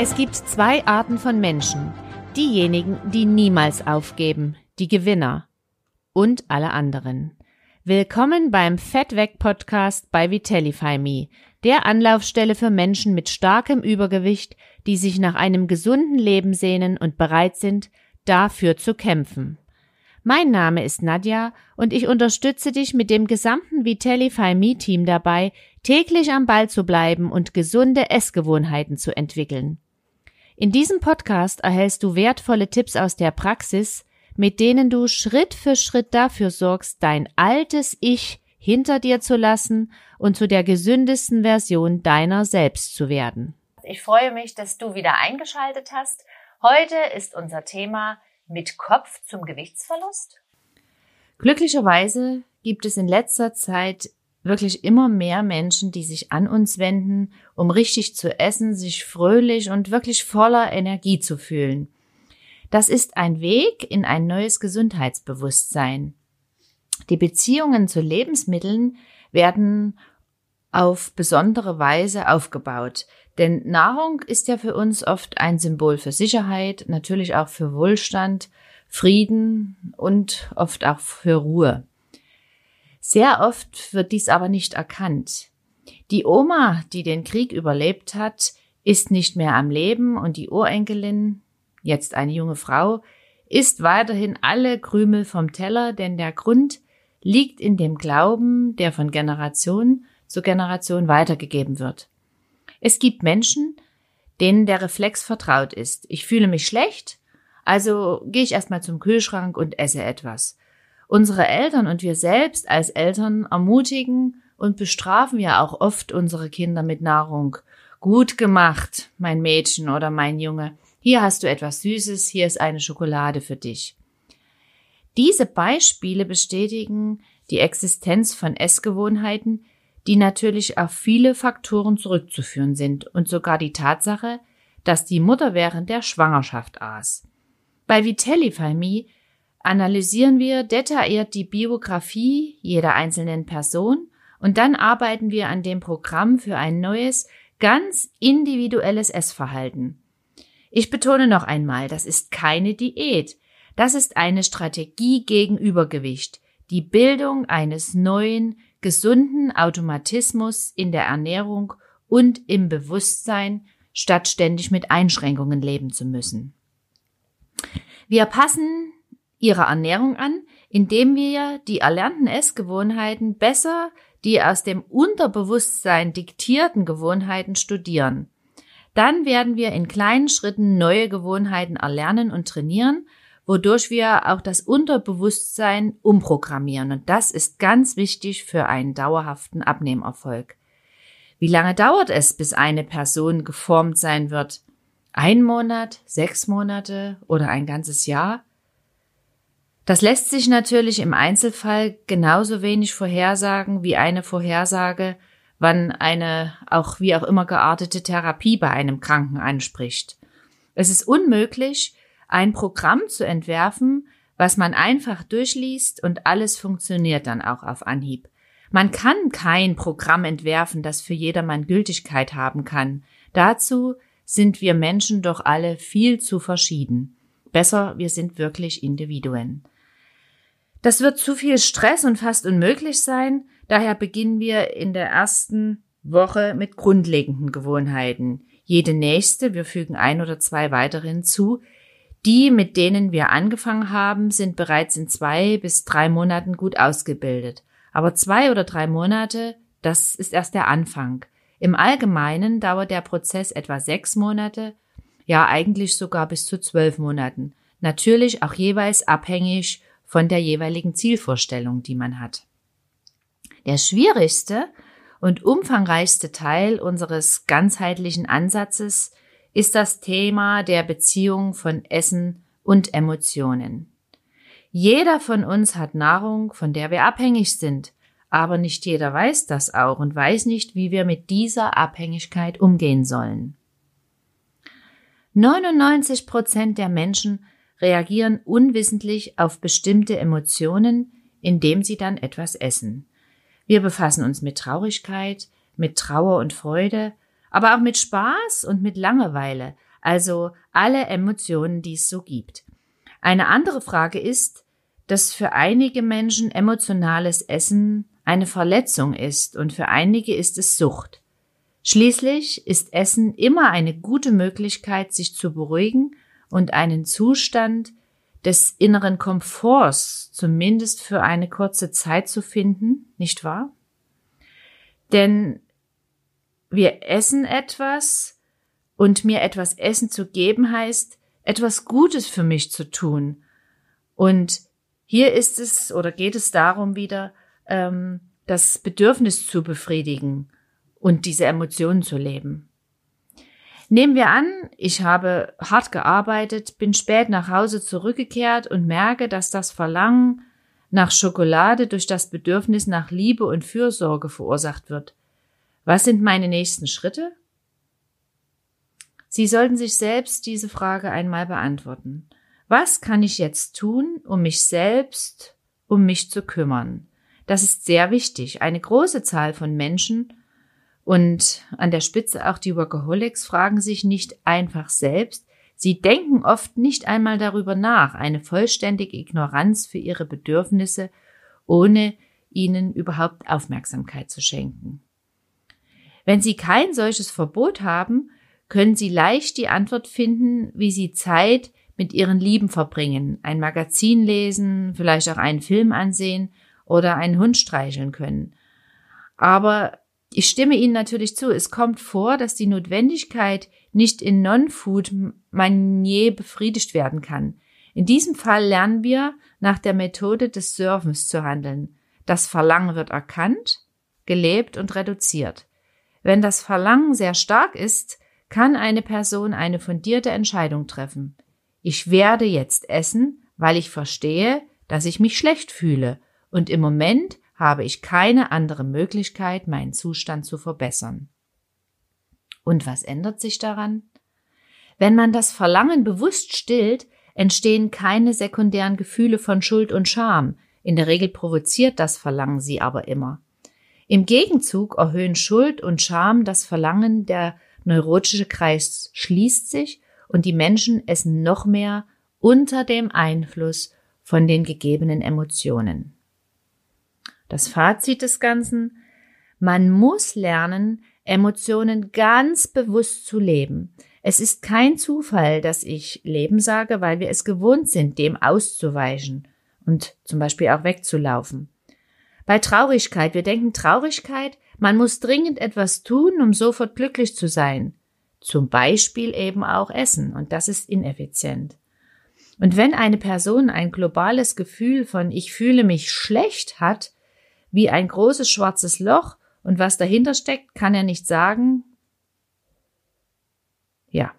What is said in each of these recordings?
Es gibt zwei Arten von Menschen. Diejenigen, die niemals aufgeben, die Gewinner und alle anderen. Willkommen beim Fettweg Podcast bei Vitellify Me, der Anlaufstelle für Menschen mit starkem Übergewicht, die sich nach einem gesunden Leben sehnen und bereit sind, dafür zu kämpfen. Mein Name ist Nadja und ich unterstütze dich mit dem gesamten Vitellify Me Team dabei, täglich am Ball zu bleiben und gesunde Essgewohnheiten zu entwickeln. In diesem Podcast erhältst du wertvolle Tipps aus der Praxis, mit denen du Schritt für Schritt dafür sorgst, dein altes Ich hinter dir zu lassen und zu der gesündesten Version deiner selbst zu werden. Ich freue mich, dass du wieder eingeschaltet hast. Heute ist unser Thema mit Kopf zum Gewichtsverlust. Glücklicherweise gibt es in letzter Zeit wirklich immer mehr Menschen, die sich an uns wenden, um richtig zu essen, sich fröhlich und wirklich voller Energie zu fühlen. Das ist ein Weg in ein neues Gesundheitsbewusstsein. Die Beziehungen zu Lebensmitteln werden auf besondere Weise aufgebaut. Denn Nahrung ist ja für uns oft ein Symbol für Sicherheit, natürlich auch für Wohlstand, Frieden und oft auch für Ruhe. Sehr oft wird dies aber nicht erkannt. Die Oma, die den Krieg überlebt hat, ist nicht mehr am Leben und die Urenkelin, jetzt eine junge Frau, isst weiterhin alle Krümel vom Teller, denn der Grund liegt in dem Glauben, der von Generation zu Generation weitergegeben wird. Es gibt Menschen, denen der Reflex vertraut ist. Ich fühle mich schlecht, also gehe ich erstmal zum Kühlschrank und esse etwas. Unsere Eltern und wir selbst als Eltern ermutigen und bestrafen ja auch oft unsere Kinder mit Nahrung. Gut gemacht, mein Mädchen oder mein Junge. Hier hast du etwas Süßes, hier ist eine Schokolade für dich. Diese Beispiele bestätigen die Existenz von Essgewohnheiten, die natürlich auf viele Faktoren zurückzuführen sind und sogar die Tatsache, dass die Mutter während der Schwangerschaft aß. Bei Vitellify Me analysieren wir detailliert die Biografie jeder einzelnen Person und dann arbeiten wir an dem Programm für ein neues, ganz individuelles Essverhalten. Ich betone noch einmal, das ist keine Diät. Das ist eine Strategie gegen Übergewicht, die Bildung eines neuen, gesunden Automatismus in der Ernährung und im Bewusstsein, statt ständig mit Einschränkungen leben zu müssen. Wir passen ihrer Ernährung an, indem wir die erlernten Essgewohnheiten besser die aus dem Unterbewusstsein diktierten Gewohnheiten studieren. Dann werden wir in kleinen Schritten neue Gewohnheiten erlernen und trainieren, wodurch wir auch das Unterbewusstsein umprogrammieren. Und das ist ganz wichtig für einen dauerhaften Abnehmerfolg. Wie lange dauert es, bis eine Person geformt sein wird? Ein Monat, sechs Monate oder ein ganzes Jahr? Das lässt sich natürlich im Einzelfall genauso wenig vorhersagen wie eine Vorhersage, wann eine auch wie auch immer geartete Therapie bei einem Kranken anspricht. Es ist unmöglich, ein Programm zu entwerfen, was man einfach durchliest und alles funktioniert dann auch auf Anhieb. Man kann kein Programm entwerfen, das für jedermann Gültigkeit haben kann. Dazu sind wir Menschen doch alle viel zu verschieden. Besser, wir sind wirklich Individuen. Das wird zu viel Stress und fast unmöglich sein. Daher beginnen wir in der ersten Woche mit grundlegenden Gewohnheiten. Jede nächste, wir fügen ein oder zwei weitere hinzu. Die, mit denen wir angefangen haben, sind bereits in zwei bis drei Monaten gut ausgebildet. Aber zwei oder drei Monate, das ist erst der Anfang. Im Allgemeinen dauert der Prozess etwa sechs Monate, ja eigentlich sogar bis zu zwölf Monaten. Natürlich auch jeweils abhängig von der jeweiligen Zielvorstellung, die man hat. Der schwierigste und umfangreichste Teil unseres ganzheitlichen Ansatzes ist das Thema der Beziehung von Essen und Emotionen. Jeder von uns hat Nahrung, von der wir abhängig sind, aber nicht jeder weiß das auch und weiß nicht, wie wir mit dieser Abhängigkeit umgehen sollen. 99 Prozent der Menschen reagieren unwissentlich auf bestimmte Emotionen, indem sie dann etwas essen. Wir befassen uns mit Traurigkeit, mit Trauer und Freude, aber auch mit Spaß und mit Langeweile. also alle Emotionen, die es so gibt. Eine andere Frage ist, dass für einige Menschen emotionales Essen eine Verletzung ist und für einige ist es Sucht. Schließlich ist Essen immer eine gute Möglichkeit, sich zu beruhigen und einen Zustand des inneren Komforts zumindest für eine kurze Zeit zu finden, nicht wahr? Denn wir essen etwas und mir etwas Essen zu geben heißt, etwas Gutes für mich zu tun. Und hier ist es oder geht es darum wieder, ähm, das Bedürfnis zu befriedigen und diese Emotionen zu leben. Nehmen wir an, ich habe hart gearbeitet, bin spät nach Hause zurückgekehrt und merke, dass das Verlangen nach Schokolade durch das Bedürfnis nach Liebe und Fürsorge verursacht wird. Was sind meine nächsten Schritte? Sie sollten sich selbst diese Frage einmal beantworten. Was kann ich jetzt tun, um mich selbst, um mich zu kümmern? Das ist sehr wichtig. Eine große Zahl von Menschen und an der Spitze auch die Workaholics fragen sich nicht einfach selbst, sie denken oft nicht einmal darüber nach, eine vollständige Ignoranz für ihre Bedürfnisse, ohne ihnen überhaupt Aufmerksamkeit zu schenken. Wenn sie kein solches Verbot haben, können sie leicht die Antwort finden, wie sie Zeit mit ihren Lieben verbringen, ein Magazin lesen, vielleicht auch einen Film ansehen oder einen Hund streicheln können. Aber ich stimme Ihnen natürlich zu, es kommt vor, dass die Notwendigkeit nicht in Non-Food-Manier befriedigt werden kann. In diesem Fall lernen wir nach der Methode des Surfens zu handeln. Das Verlangen wird erkannt, gelebt und reduziert. Wenn das Verlangen sehr stark ist, kann eine Person eine fundierte Entscheidung treffen. Ich werde jetzt essen, weil ich verstehe, dass ich mich schlecht fühle und im Moment habe ich keine andere Möglichkeit, meinen Zustand zu verbessern. Und was ändert sich daran? Wenn man das Verlangen bewusst stillt, entstehen keine sekundären Gefühle von Schuld und Scham. In der Regel provoziert das Verlangen sie aber immer. Im Gegenzug erhöhen Schuld und Scham das Verlangen, der neurotische Kreis schließt sich und die Menschen essen noch mehr unter dem Einfluss von den gegebenen Emotionen. Das Fazit des Ganzen, man muss lernen, Emotionen ganz bewusst zu leben. Es ist kein Zufall, dass ich Leben sage, weil wir es gewohnt sind, dem auszuweichen und zum Beispiel auch wegzulaufen. Bei Traurigkeit, wir denken Traurigkeit, man muss dringend etwas tun, um sofort glücklich zu sein. Zum Beispiel eben auch Essen, und das ist ineffizient. Und wenn eine Person ein globales Gefühl von ich fühle mich schlecht hat, wie ein großes schwarzes Loch und was dahinter steckt, kann er nicht sagen. Ja.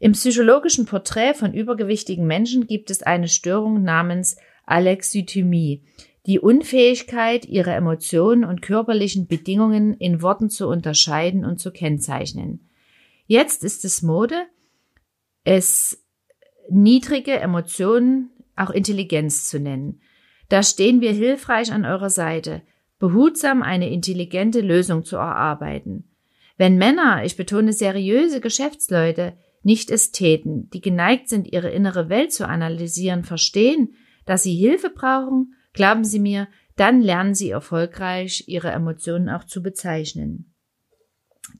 Im psychologischen Porträt von übergewichtigen Menschen gibt es eine Störung namens Alexithymie, die Unfähigkeit, ihre Emotionen und körperlichen Bedingungen in Worten zu unterscheiden und zu kennzeichnen. Jetzt ist es Mode, es niedrige Emotionen auch Intelligenz zu nennen. Da stehen wir hilfreich an eurer Seite, behutsam eine intelligente Lösung zu erarbeiten. Wenn Männer, ich betone seriöse Geschäftsleute, nicht Ästheten, die geneigt sind, ihre innere Welt zu analysieren, verstehen, dass sie Hilfe brauchen, glauben Sie mir, dann lernen Sie erfolgreich, Ihre Emotionen auch zu bezeichnen.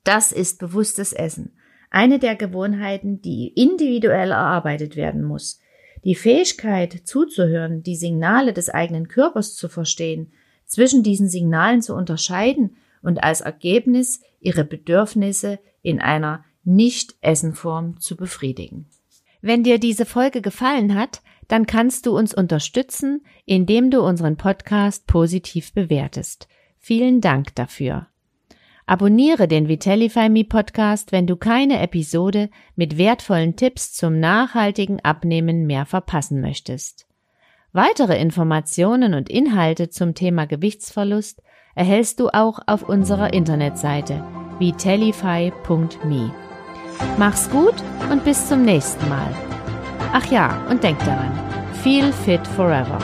Das ist bewusstes Essen, eine der Gewohnheiten, die individuell erarbeitet werden muss. Die Fähigkeit zuzuhören, die Signale des eigenen Körpers zu verstehen, zwischen diesen Signalen zu unterscheiden und als Ergebnis ihre Bedürfnisse in einer Nicht-Essen-Form zu befriedigen. Wenn dir diese Folge gefallen hat, dann kannst du uns unterstützen, indem du unseren Podcast positiv bewertest. Vielen Dank dafür. Abonniere den Vitellify Me Podcast, wenn du keine Episode mit wertvollen Tipps zum nachhaltigen Abnehmen mehr verpassen möchtest. Weitere Informationen und Inhalte zum Thema Gewichtsverlust erhältst du auch auf unserer Internetseite vitellify.me. Mach's gut und bis zum nächsten Mal. Ach ja, und denk daran, feel fit forever.